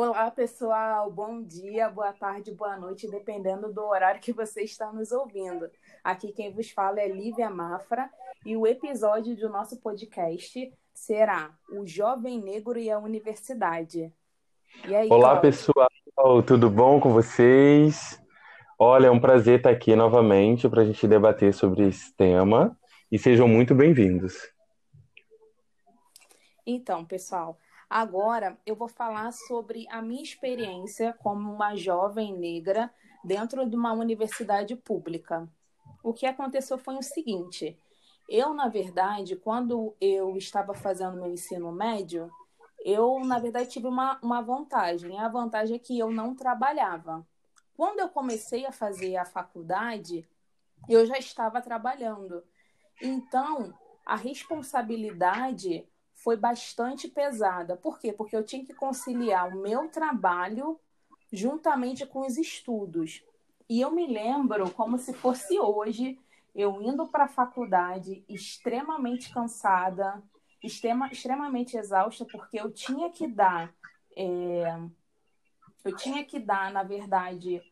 Olá, pessoal. Bom dia, boa tarde, boa noite, dependendo do horário que você está nos ouvindo. Aqui quem vos fala é Lívia Mafra e o episódio do nosso podcast será O Jovem Negro e a Universidade. E aí, Olá, Cláudio? pessoal. Tudo bom com vocês? Olha, é um prazer estar aqui novamente para a gente debater sobre esse tema e sejam muito bem-vindos. Então, pessoal, Agora eu vou falar sobre a minha experiência como uma jovem negra dentro de uma universidade pública. O que aconteceu foi o seguinte: eu, na verdade, quando eu estava fazendo meu ensino médio, eu, na verdade, tive uma, uma vantagem. A vantagem é que eu não trabalhava. Quando eu comecei a fazer a faculdade, eu já estava trabalhando. Então, a responsabilidade foi bastante pesada. Por quê? Porque eu tinha que conciliar o meu trabalho juntamente com os estudos. E eu me lembro como se fosse hoje, eu indo para a faculdade extremamente cansada, extrema, extremamente exausta, porque eu tinha que dar, é, eu tinha que dar, na verdade,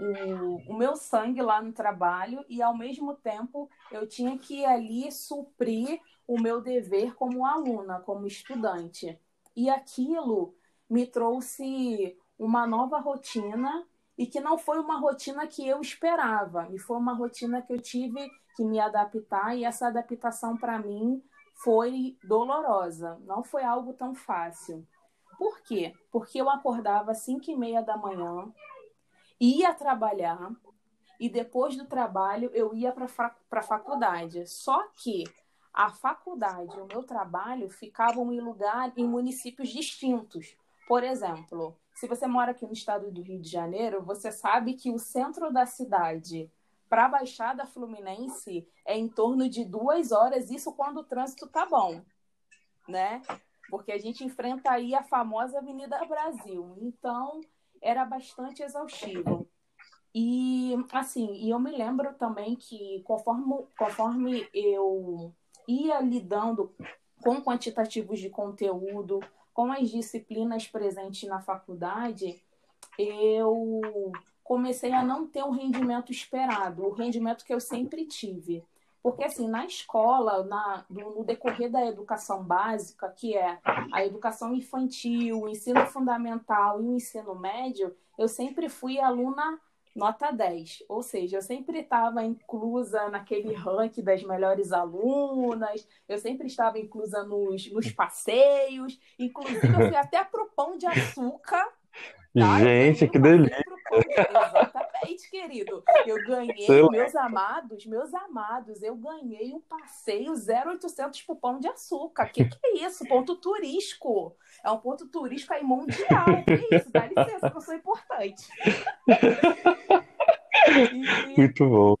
o, o meu sangue lá no trabalho e, ao mesmo tempo, eu tinha que ali suprir o meu dever como aluna, como estudante. E aquilo me trouxe uma nova rotina e que não foi uma rotina que eu esperava, e foi uma rotina que eu tive que me adaptar e essa adaptação para mim foi dolorosa, não foi algo tão fácil. Por quê? Porque eu acordava às 5 e meia da manhã, ia trabalhar e depois do trabalho eu ia para a faculdade. Só que a faculdade e o meu trabalho ficavam em lugar em municípios distintos. Por exemplo, se você mora aqui no estado do Rio de Janeiro, você sabe que o centro da cidade para a Baixada Fluminense é em torno de duas horas, isso quando o trânsito tá bom, né? Porque a gente enfrenta aí a famosa Avenida Brasil. Então, era bastante exaustivo. E, assim, e eu me lembro também que conforme, conforme eu ia lidando com quantitativos de conteúdo, com as disciplinas presentes na faculdade, eu comecei a não ter o rendimento esperado, o rendimento que eu sempre tive. Porque, assim, na escola, na, no decorrer da educação básica, que é a educação infantil, o ensino fundamental e o ensino médio, eu sempre fui aluna nota 10. Ou seja, eu sempre estava inclusa naquele ranking das melhores alunas, eu sempre estava inclusa nos, nos passeios, inclusive eu fui até pro pão de açúcar. Tá? Gente, que delícia! Exatamente, querido. Eu ganhei, Sei meus lá. amados, meus amados, eu ganhei um passeio 0800 pro Pão de Açúcar. Que que é isso? Ponto turístico. É um ponto turístico aí mundial. Que isso? Dá licença, que eu sou importante. E, Muito bom.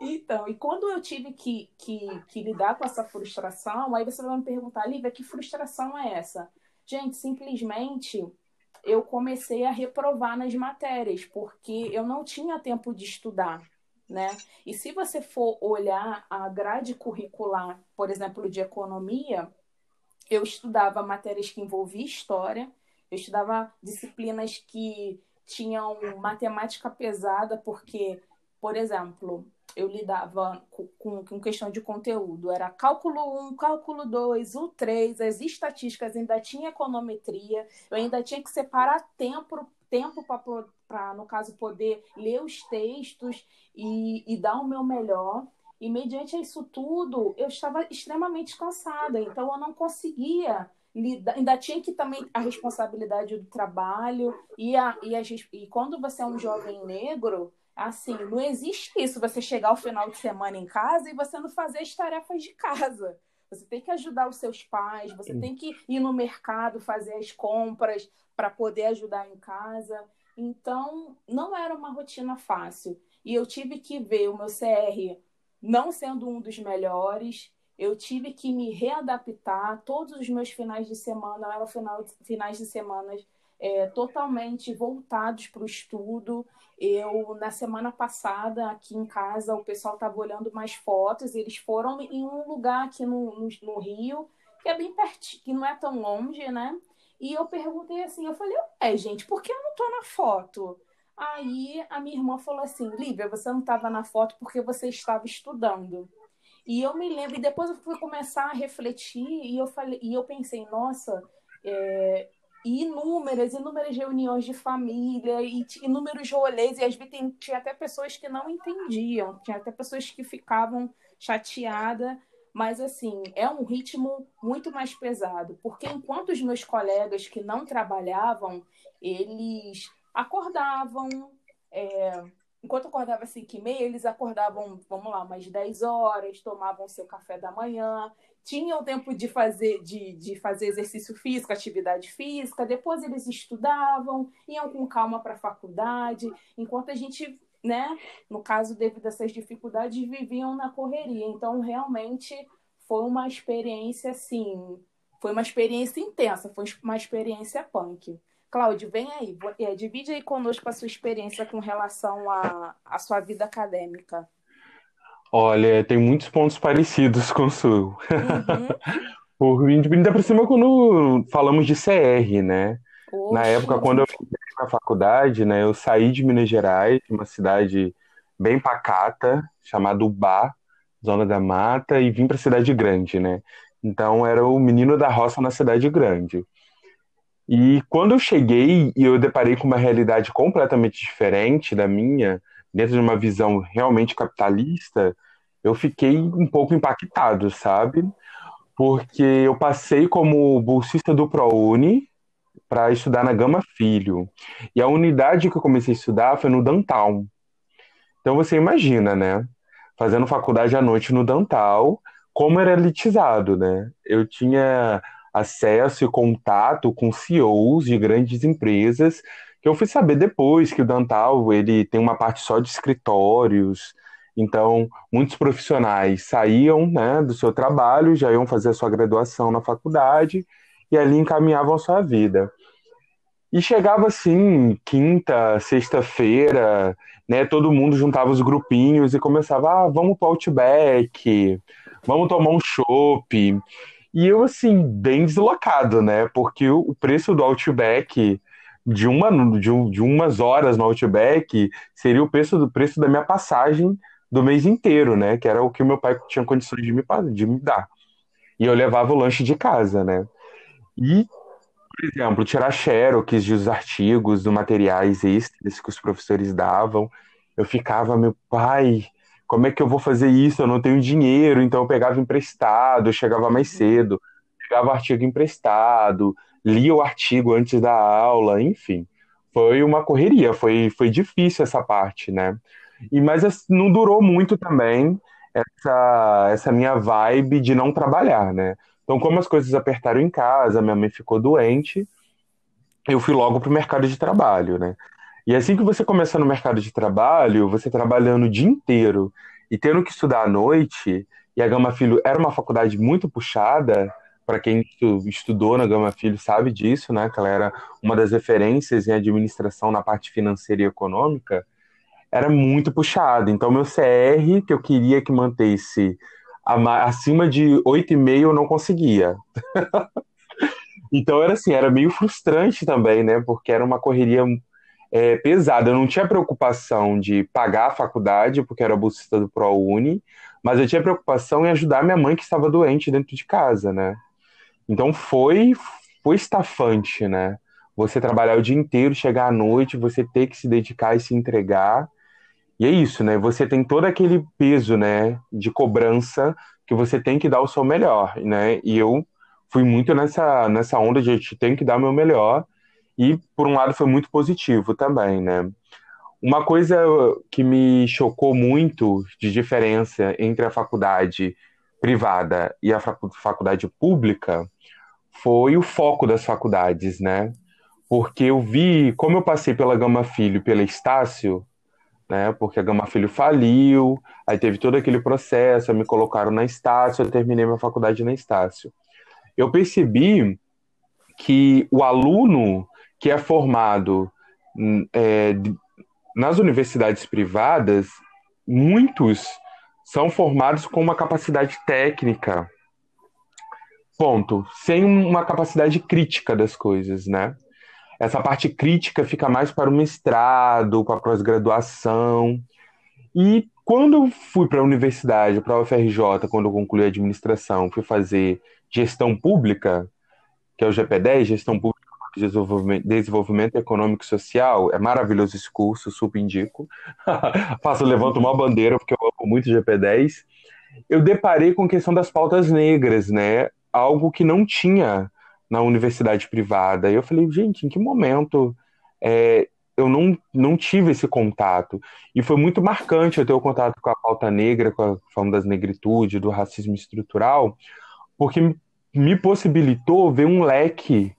Então, e quando eu tive que, que, que lidar com essa frustração, aí você vai me perguntar, Lívia, que frustração é essa? Gente, simplesmente eu comecei a reprovar nas matérias, porque eu não tinha tempo de estudar, né? E se você for olhar a grade curricular, por exemplo, de economia, eu estudava matérias que envolviam história, eu estudava disciplinas que tinham matemática pesada, porque, por exemplo, eu lidava com, com, questão de conteúdo. Era cálculo 1, cálculo 2, o 3, as estatísticas, ainda tinha econometria, eu ainda tinha que separar tempo tempo para, no caso, poder ler os textos e, e dar o meu melhor. E mediante isso tudo, eu estava extremamente cansada, então eu não conseguia lidar, ainda tinha que também a responsabilidade do trabalho e, a, e, a, e quando você é um jovem negro, Assim, não existe isso, você chegar ao final de semana em casa e você não fazer as tarefas de casa. Você tem que ajudar os seus pais, você tem que ir no mercado fazer as compras para poder ajudar em casa. Então, não era uma rotina fácil. E eu tive que ver o meu CR não sendo um dos melhores, eu tive que me readaptar. Todos os meus finais de semana eram final, finais de semana é, totalmente voltados para o estudo. Eu, na semana passada, aqui em casa, o pessoal estava olhando mais fotos, eles foram em um lugar aqui no, no, no, Rio, que é bem pertinho, que não é tão longe, né? E eu perguntei assim, eu falei, é, gente, por que eu não tô na foto? Aí a minha irmã falou assim, Lívia, você não estava na foto porque você estava estudando. E eu me lembro, e depois eu fui começar a refletir e eu falei, e eu pensei, nossa, é, inúmeras, inúmeras reuniões de família e inúmeros rolês, e às vezes tinha até pessoas que não entendiam, tinha até pessoas que ficavam chateadas, mas assim, é um ritmo muito mais pesado, porque enquanto os meus colegas que não trabalhavam, eles acordavam, é, enquanto acordava às 5 e meia, eles acordavam, vamos lá, umas 10 horas, tomavam seu café da manhã, tinham tempo de fazer, de, de fazer exercício físico, atividade física, depois eles estudavam, iam com calma para a faculdade, enquanto a gente, né, no caso, devido a essas dificuldades, viviam na correria. Então, realmente, foi uma experiência, assim, foi uma experiência intensa, foi uma experiência punk. Cláudio, vem aí, é, divide aí conosco a sua experiência com relação à, à sua vida acadêmica. Olha, tem muitos pontos parecidos com o seu. Uhum. Por, ainda por cima, quando falamos de CR, né? Oxe. Na época, quando eu entrei na faculdade, né, eu saí de Minas Gerais, uma cidade bem pacata, chamada Ubá, Zona da Mata, e vim para cidade grande, né? Então, era o menino da roça na cidade grande. E quando eu cheguei e eu deparei com uma realidade completamente diferente da minha, dentro de uma visão realmente capitalista, eu fiquei um pouco impactado, sabe? Porque eu passei como bolsista do ProUni para estudar na Gama Filho. E a unidade que eu comecei a estudar foi no Downtown. Então você imagina, né? Fazendo faculdade à noite no Downtown, como era elitizado, né? Eu tinha acesso e contato com CEOs de grandes empresas, que eu fui saber depois que o Dantal ele tem uma parte só de escritórios, então muitos profissionais saíam né, do seu trabalho, já iam fazer a sua graduação na faculdade e ali encaminhavam a sua vida. E chegava assim, quinta, sexta-feira, né, todo mundo juntava os grupinhos e começava, ah, vamos o Outback, vamos tomar um chopp. E eu, assim, bem deslocado, né? Porque o preço do Outback de, uma, de, um, de umas horas no Outback seria o preço, do preço da minha passagem do mês inteiro, né? Que era o que o meu pai tinha condições de me, de me dar. E eu levava o lanche de casa, né? E, por exemplo, tirar xerox dos artigos, dos materiais extras que os professores davam, eu ficava, meu pai, como é que eu vou fazer isso? Eu não tenho dinheiro, então eu pegava emprestado, chegava mais cedo, pegava artigo emprestado, lia o artigo antes da aula, enfim. Foi uma correria, foi, foi difícil essa parte, né? E, mas não durou muito também essa, essa minha vibe de não trabalhar, né? Então, como as coisas apertaram em casa, minha mãe ficou doente, eu fui logo para o mercado de trabalho, né? E assim que você começa no mercado de trabalho, você trabalhando o dia inteiro e tendo que estudar à noite, e a Gama Filho era uma faculdade muito puxada, para quem estudou na Gama Filho sabe disso, né? Que ela era uma das referências em administração na parte financeira e econômica, era muito puxado. Então, meu CR, que eu queria que mantesse acima de 8,5, eu não conseguia. então, era assim, era meio frustrante também, né? Porque era uma correria é, pesada. Eu não tinha preocupação de pagar a faculdade, porque era bolsista do ProUni, mas eu tinha preocupação em ajudar minha mãe que estava doente dentro de casa, né? Então foi, foi estafante, né? Você trabalhar o dia inteiro, chegar à noite, você ter que se dedicar e se entregar. E é isso, né? Você tem todo aquele peso, né, de cobrança que você tem que dar o seu melhor, né? E eu fui muito nessa, nessa onda de eu tenho que dar o meu melhor e, por um lado, foi muito positivo também, né? Uma coisa que me chocou muito de diferença entre a faculdade privada e a faculdade pública foi o foco das faculdades, né? Porque eu vi, como eu passei pela Gama Filho pela Estácio, né? Porque a Gama Filho faliu, aí teve todo aquele processo, me colocaram na Estácio, eu terminei minha faculdade na Estácio. Eu percebi que o aluno que é formado hum, é, nas universidades privadas, muitos são formados com uma capacidade técnica ponto, sem uma capacidade crítica das coisas, né? Essa parte crítica fica mais para o mestrado, para a pós-graduação. E quando eu fui para a universidade, para a UFRJ, quando eu concluí a administração, fui fazer gestão pública, que é o GP10, Gestão Pública de Desenvolvimento, Desenvolvimento Econômico e Social. É maravilhoso esse curso, super indico. Faço, levanto uma bandeira, porque eu amo muito GP10. Eu deparei com a questão das pautas negras, né? Algo que não tinha na universidade privada. E eu falei, gente, em que momento é, eu não, não tive esse contato? E foi muito marcante eu ter o contato com a pauta negra, com a forma das negritude, do racismo estrutural, porque me possibilitou ver um leque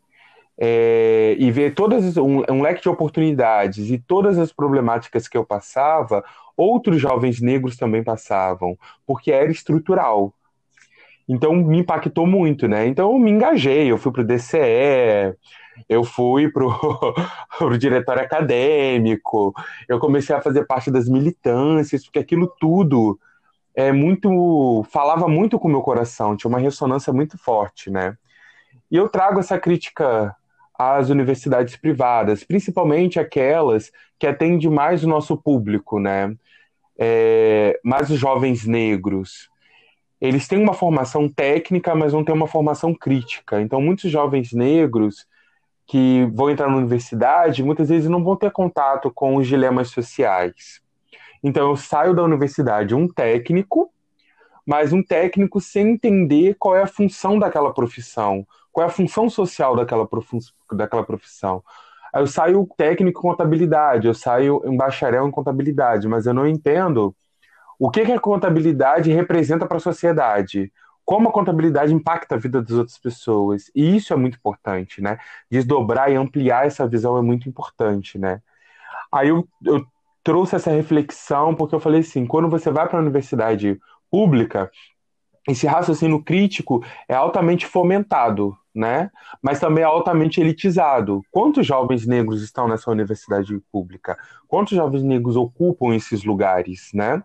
é, e ver todas um, um, leque de oportunidades e todas as problemáticas que eu passava, outros jovens negros também passavam, porque era estrutural. Então me impactou muito, né? Então eu me engajei, eu fui para o DCE, eu fui para o diretório acadêmico, eu comecei a fazer parte das militâncias, porque aquilo tudo é muito falava muito com o meu coração, tinha uma ressonância muito forte, né? E eu trago essa crítica às universidades privadas, principalmente aquelas que atendem mais o nosso público, né? É, mais os jovens negros. Eles têm uma formação técnica, mas não têm uma formação crítica. Então, muitos jovens negros que vão entrar na universidade, muitas vezes não vão ter contato com os dilemas sociais. Então eu saio da universidade um técnico, mas um técnico sem entender qual é a função daquela profissão, qual é a função social daquela, daquela profissão. Eu saio técnico em contabilidade, eu saio em bacharel em contabilidade, mas eu não entendo o que, que a contabilidade representa para a sociedade, como a contabilidade impacta a vida das outras pessoas. E isso é muito importante, né? Desdobrar e ampliar essa visão é muito importante, né? Aí eu, eu trouxe essa reflexão porque eu falei assim, quando você vai para a universidade pública, esse raciocínio crítico é altamente fomentado, né? Mas também é altamente elitizado. Quantos jovens negros estão nessa universidade pública? Quantos jovens negros ocupam esses lugares, né?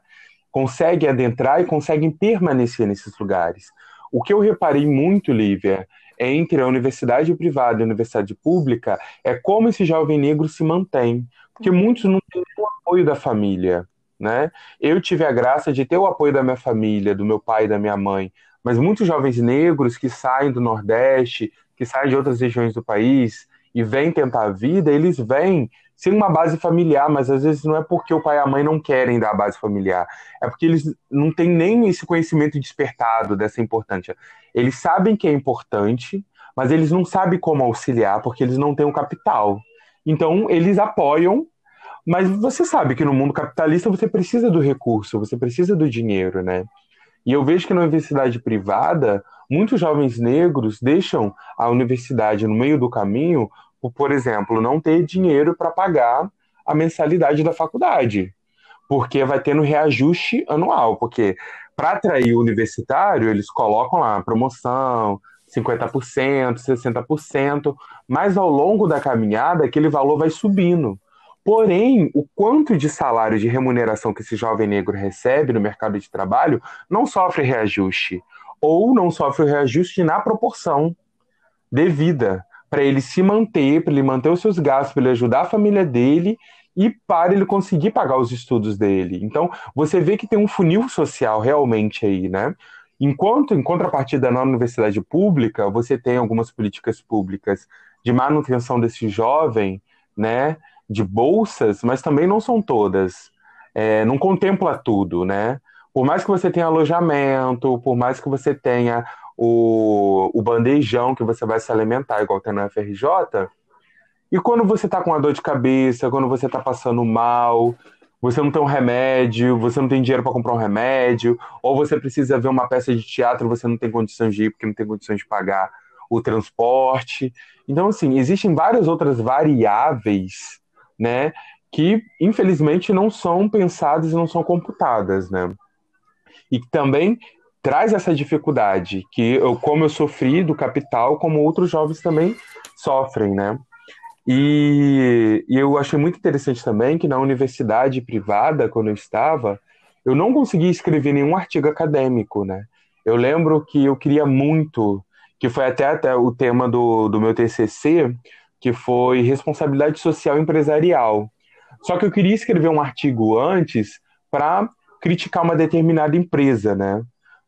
Conseguem adentrar e conseguem permanecer nesses lugares. O que eu reparei muito, Lívia, é entre a universidade privada e a universidade pública é como esse jovem negro se mantém porque muitos não têm o apoio da família, né? Eu tive a graça de ter o apoio da minha família, do meu pai e da minha mãe, mas muitos jovens negros que saem do Nordeste, que saem de outras regiões do país e vêm tentar a vida, eles vêm sem uma base familiar, mas às vezes não é porque o pai e a mãe não querem dar a base familiar, é porque eles não têm nem esse conhecimento despertado dessa importância. Eles sabem que é importante, mas eles não sabem como auxiliar porque eles não têm o capital. Então, eles apoiam, mas você sabe que no mundo capitalista você precisa do recurso, você precisa do dinheiro, né? E eu vejo que na universidade privada, muitos jovens negros deixam a universidade no meio do caminho por, por exemplo, não ter dinheiro para pagar a mensalidade da faculdade, porque vai tendo reajuste anual, porque para atrair o universitário, eles colocam lá promoção, 50%, 60%, mas ao longo da caminhada aquele valor vai subindo. Porém, o quanto de salário de remuneração que esse jovem negro recebe no mercado de trabalho não sofre reajuste, ou não sofre reajuste na proporção devida para ele se manter, para ele manter os seus gastos, para ele ajudar a família dele e para ele conseguir pagar os estudos dele. Então, você vê que tem um funil social realmente aí, né? Enquanto, em contrapartida, na universidade pública, você tem algumas políticas públicas de manutenção desse jovem, né, de bolsas, mas também não são todas. É, não contempla tudo, né? Por mais que você tenha alojamento, por mais que você tenha o, o bandejão que você vai se alimentar, igual tem na FRJ, e quando você está com uma dor de cabeça, quando você está passando mal, você não tem um remédio, você não tem dinheiro para comprar um remédio, ou você precisa ver uma peça de teatro, você não tem condições de ir porque não tem condições de pagar o transporte. Então, assim, existem várias outras variáveis, né, que infelizmente não são pensadas e não são computadas, né? E também traz essa dificuldade que eu, como eu sofri do capital, como outros jovens também sofrem, né? E, e, eu achei muito interessante também que na universidade privada, quando eu estava, eu não conseguia escrever nenhum artigo acadêmico, né? Eu lembro que eu queria muito que foi até, até o tema do, do meu TCC, que foi responsabilidade social empresarial. Só que eu queria escrever um artigo antes para criticar uma determinada empresa, né?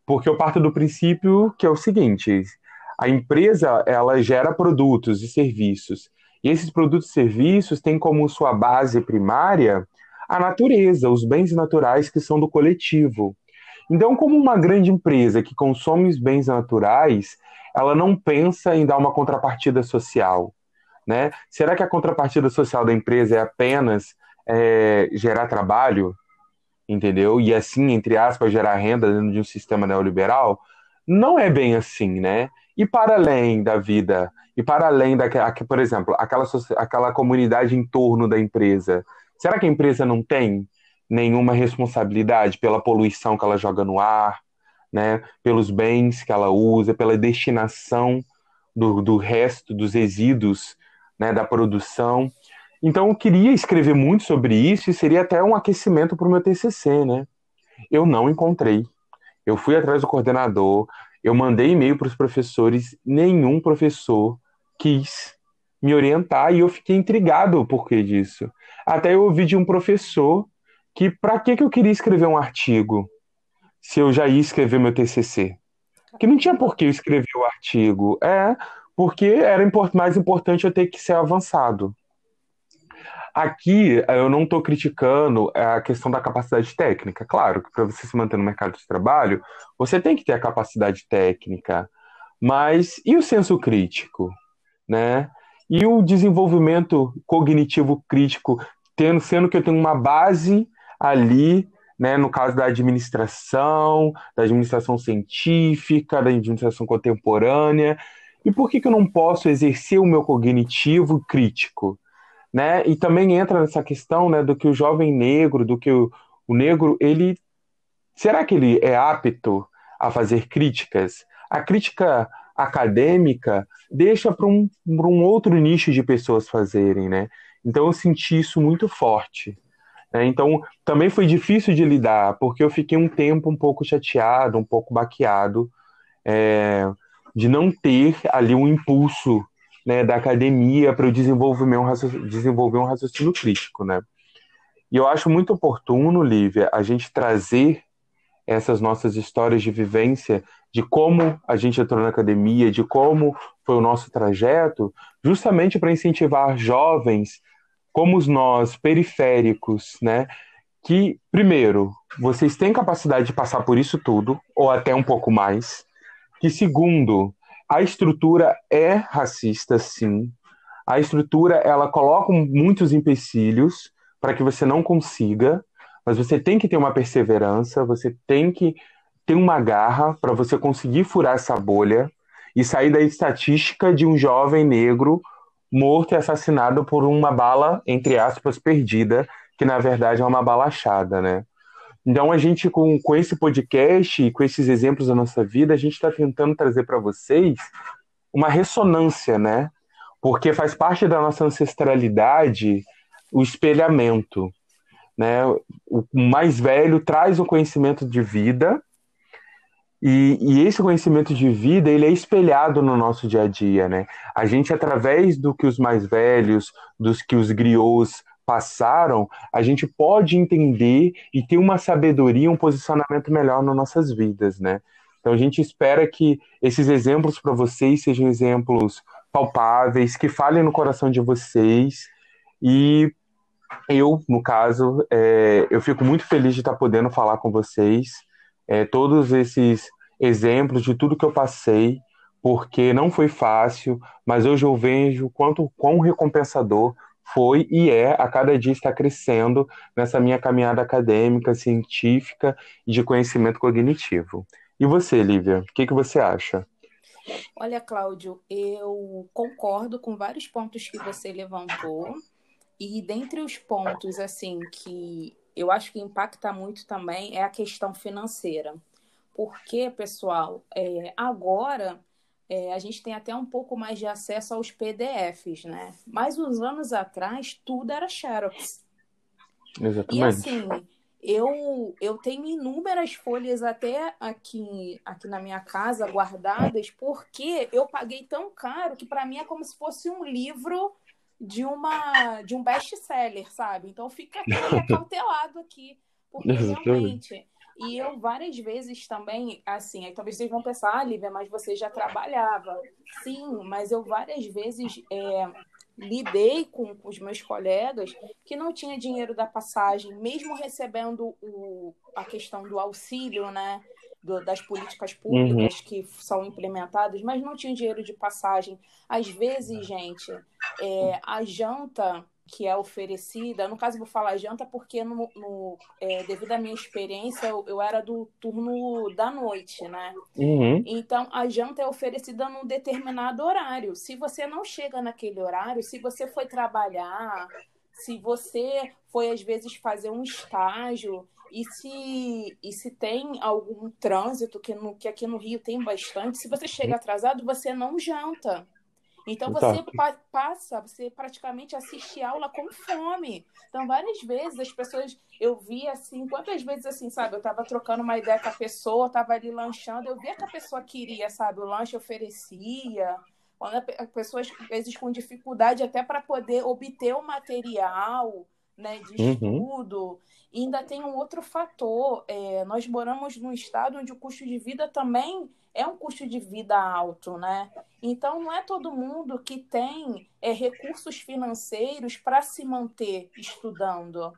Porque eu parto do princípio que é o seguinte: a empresa ela gera produtos e serviços, e esses produtos e serviços têm como sua base primária a natureza, os bens naturais que são do coletivo. Então, como uma grande empresa que consome os bens naturais, ela não pensa em dar uma contrapartida social. Né? Será que a contrapartida social da empresa é apenas é, gerar trabalho? Entendeu? E assim, entre aspas, gerar renda dentro de um sistema neoliberal? Não é bem assim, né? E para além da vida, e para além daquela, por exemplo, aquela, aquela comunidade em torno da empresa, será que a empresa não tem nenhuma responsabilidade pela poluição que ela joga no ar, né? Pelos bens que ela usa, pela destinação do, do resto dos resíduos né, da produção. Então eu queria escrever muito sobre isso e seria até um aquecimento para o meu TCC, né? Eu não encontrei. Eu fui atrás do coordenador, eu mandei e-mail para os professores, nenhum professor quis me orientar e eu fiquei intrigado o porquê disso. Até eu ouvi de um professor que para que, que eu queria escrever um artigo se eu já ia escrever meu TCC? Que não tinha por que eu escrever o artigo. É, porque era mais importante eu ter que ser avançado. Aqui eu não estou criticando a questão da capacidade técnica. Claro que para você se manter no mercado de trabalho, você tem que ter a capacidade técnica. Mas e o senso crítico? Né? E o desenvolvimento cognitivo crítico, tendo, sendo que eu tenho uma base ali, né, no caso da administração, da administração científica, da administração contemporânea, e por que, que eu não posso exercer o meu cognitivo crítico? Né? E também entra nessa questão né, do que o jovem negro, do que o, o negro, ele. Será que ele é apto a fazer críticas? A crítica acadêmica deixa para um, um outro nicho de pessoas fazerem, né? Então eu senti isso muito forte. Né? Então também foi difícil de lidar, porque eu fiquei um tempo um pouco chateado, um pouco baqueado, é, de não ter ali um impulso né, da academia para eu desenvolver um, desenvolver um raciocínio crítico, né? E eu acho muito oportuno, Lívia, a gente trazer essas nossas histórias de vivência, de como a gente entrou na academia, de como foi o nosso trajeto, justamente para incentivar jovens como nós, periféricos, né? Que, primeiro, vocês têm capacidade de passar por isso tudo, ou até um pouco mais, que segundo, a estrutura é racista, sim. A estrutura ela coloca muitos empecilhos para que você não consiga, mas você tem que ter uma perseverança, você tem que ter uma garra para você conseguir furar essa bolha e sair da estatística de um jovem negro morto e assassinado por uma bala, entre aspas, perdida, que na verdade é uma bala achada, né? Então, a gente, com, com esse podcast e com esses exemplos da nossa vida, a gente está tentando trazer para vocês uma ressonância, né? Porque faz parte da nossa ancestralidade o espelhamento. Né? O mais velho traz o conhecimento de vida e, e, esse conhecimento de vida ele é espelhado no nosso dia a dia, né? A gente através do que os mais velhos, dos que os griots passaram, a gente pode entender e ter uma sabedoria, um posicionamento melhor nas nossas vidas, né? Então a gente espera que esses exemplos para vocês sejam exemplos palpáveis, que falem no coração de vocês e eu, no caso, é, eu fico muito feliz de estar podendo falar com vocês é, todos esses exemplos de tudo que eu passei, porque não foi fácil, mas hoje eu vejo quanto quão recompensador foi e é, a cada dia está crescendo nessa minha caminhada acadêmica, científica e de conhecimento cognitivo. E você, Lívia, o que, que você acha? Olha, Cláudio, eu concordo com vários pontos que você levantou. E dentre os pontos, assim, que eu acho que impacta muito também é a questão financeira. Porque, pessoal, é, agora é, a gente tem até um pouco mais de acesso aos PDFs, né? Mas uns anos atrás, tudo era Xerox. Exatamente. E assim, Eu, eu tenho inúmeras folhas até aqui, aqui na minha casa guardadas, porque eu paguei tão caro que para mim é como se fosse um livro de uma de um best-seller, sabe? Então fica acautelado aqui, porque realmente e eu várias vezes também, assim, aí talvez vocês vão pensar, ah, Lívia, mas você já trabalhava. Sim, mas eu várias vezes é, lidei com, com, os meus colegas que não tinha dinheiro da passagem, mesmo recebendo o, a questão do auxílio, né? Do, das políticas públicas uhum. que são implementadas, mas não tinha dinheiro de passagem. Às vezes, gente, é, a janta que é oferecida. No caso, vou falar janta porque, no, no é, devido à minha experiência, eu, eu, era do turno da noite, né? Uhum. Então, a janta é oferecida num determinado horário. Se você não chega naquele horário, se você foi trabalhar, se você foi, às vezes, fazer um estágio, e se, e se tem algum trânsito, que, no, que aqui no Rio tem bastante, se você chega atrasado, você não janta. Então você pa passa, você praticamente assiste aula com fome. Então várias vezes as pessoas, eu vi assim, quantas vezes assim, sabe, eu tava trocando uma ideia com a pessoa, tava ali lanchando, eu via que a pessoa queria, sabe, o lanche oferecia. Quando a pessoa às vezes com dificuldade até para poder obter o material, né, de uhum. estudo. E ainda tem um outro fator. É, nós moramos num estado onde o custo de vida também é um custo de vida alto, né? Então não é todo mundo que tem é, recursos financeiros para se manter estudando.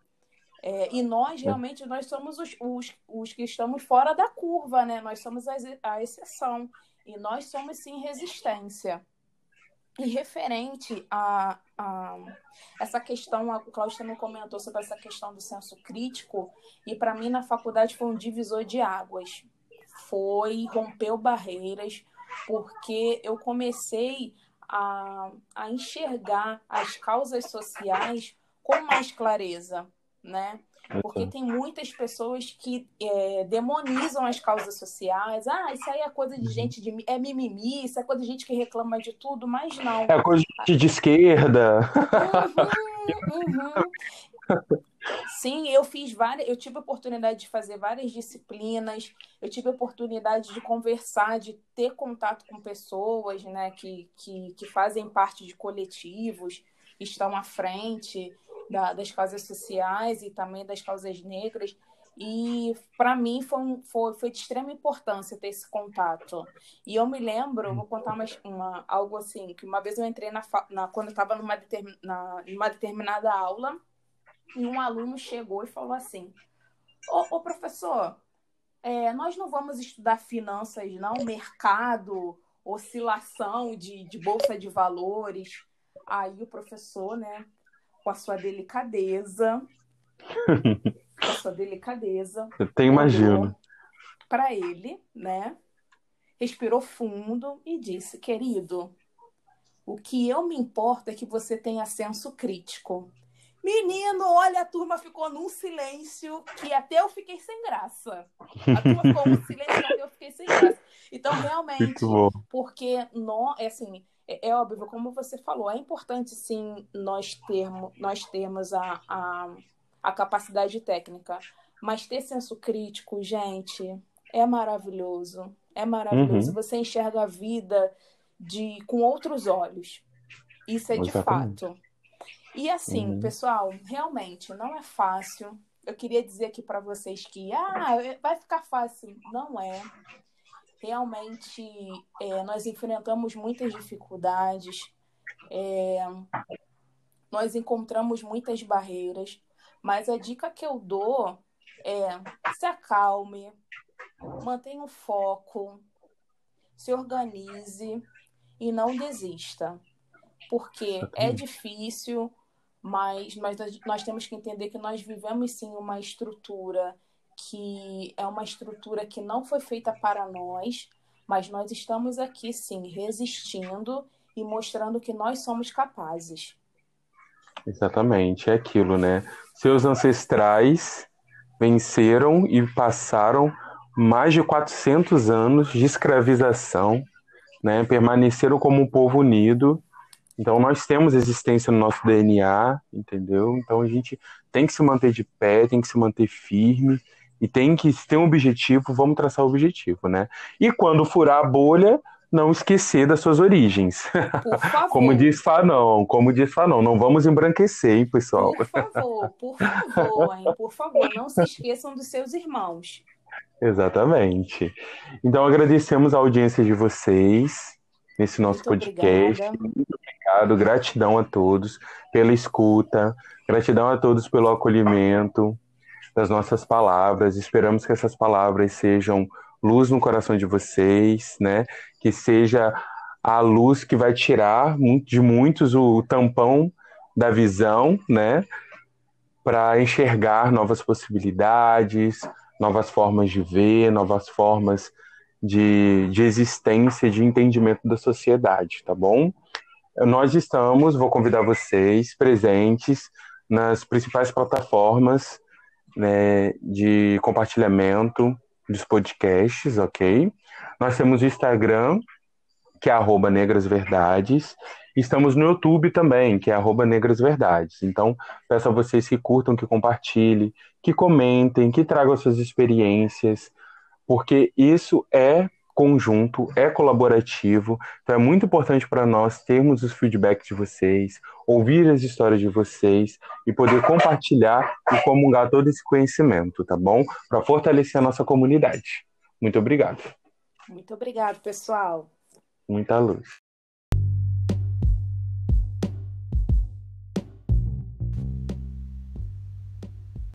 É, e nós realmente nós somos os, os, os, que estamos fora da curva, né? Nós somos a, a exceção e nós somos sim resistência. E referente a, a essa questão, o Cláudio também comentou sobre essa questão do senso crítico, e para mim na faculdade foi um divisor de águas foi, rompeu barreiras, porque eu comecei a, a enxergar as causas sociais com mais clareza, né? Porque tem muitas pessoas que é, demonizam as causas sociais. Ah, isso aí é coisa de uhum. gente de é mimimi, isso é coisa de gente que reclama de tudo, mas não. É coisa de de esquerda. Uhum, uhum. Sim, eu fiz várias, eu tive a oportunidade de fazer várias disciplinas, eu tive a oportunidade de conversar, de ter contato com pessoas, né, que, que, que fazem parte de coletivos, estão à frente da, das causas sociais e também das causas negras. E para mim foi, um, foi, foi de extrema importância ter esse contato. E eu me lembro, vou contar uma, uma algo assim, que uma vez eu entrei na, na quando eu estava numa, determin, na, numa determinada aula, e um aluno chegou e falou assim: Ô, ô professor, é, nós não vamos estudar finanças, não, mercado, oscilação de, de bolsa de valores. Aí o professor, né, com a sua delicadeza, com a sua delicadeza. Eu tenho imagino. Para ele, né? Respirou fundo e disse: Querido, o que eu me importo é que você tenha senso crítico. Menino, olha, a turma ficou num silêncio que até eu fiquei sem graça. A turma ficou num silêncio que até eu fiquei sem graça. Então, realmente, porque nós, é assim, é, é, óbvio, como você falou, é importante sim nós termos, nós termos a, a, a capacidade técnica, mas ter senso crítico, gente, é maravilhoso. É maravilhoso. Uhum. Você enxerga a vida de com outros olhos. Isso é Exatamente. de fato. E assim, uhum. pessoal, realmente não é fácil. Eu queria dizer aqui para vocês que ah, vai ficar fácil. Não é. Realmente, é, nós enfrentamos muitas dificuldades, é, nós encontramos muitas barreiras, mas a dica que eu dou é se acalme, mantenha o foco, se organize e não desista. Porque é difícil, mas, mas nós temos que entender que nós vivemos sim uma estrutura que é uma estrutura que não foi feita para nós, mas nós estamos aqui sim resistindo e mostrando que nós somos capazes. Exatamente, é aquilo, né? Seus ancestrais venceram e passaram mais de 400 anos de escravização, né? Permaneceram como um povo unido então nós temos existência no nosso DNA, entendeu? Então a gente tem que se manter de pé, tem que se manter firme e tem que ter um objetivo, vamos traçar o objetivo, né? E quando furar a bolha, não esquecer das suas origens. Por favor. como diz Fanon, como diz Fanon, não vamos embranquecer, hein, pessoal? Por favor, por favor, hein? Por favor, não se esqueçam dos seus irmãos. Exatamente. Então agradecemos a audiência de vocês nesse nosso Muito podcast. obrigada. Muito obrigado, gratidão a todos pela escuta, gratidão a todos pelo acolhimento das nossas palavras. Esperamos que essas palavras sejam luz no coração de vocês, né? Que seja a luz que vai tirar de muitos o tampão da visão, né? Para enxergar novas possibilidades, novas formas de ver, novas formas de, de existência, de entendimento da sociedade, tá bom? Nós estamos, vou convidar vocês presentes nas principais plataformas né, de compartilhamento dos podcasts, ok? Nós temos o Instagram, que é arroba Negras. Estamos no YouTube também, que é arroba. Então, peço a vocês que curtam, que compartilhem, que comentem, que tragam suas experiências, porque isso é conjunto, é colaborativo. Então é muito importante para nós termos os feedbacks de vocês, ouvir as histórias de vocês e poder compartilhar e comungar todo esse conhecimento, tá bom? Para fortalecer a nossa comunidade. Muito obrigado. Muito obrigado, pessoal. Muita luz.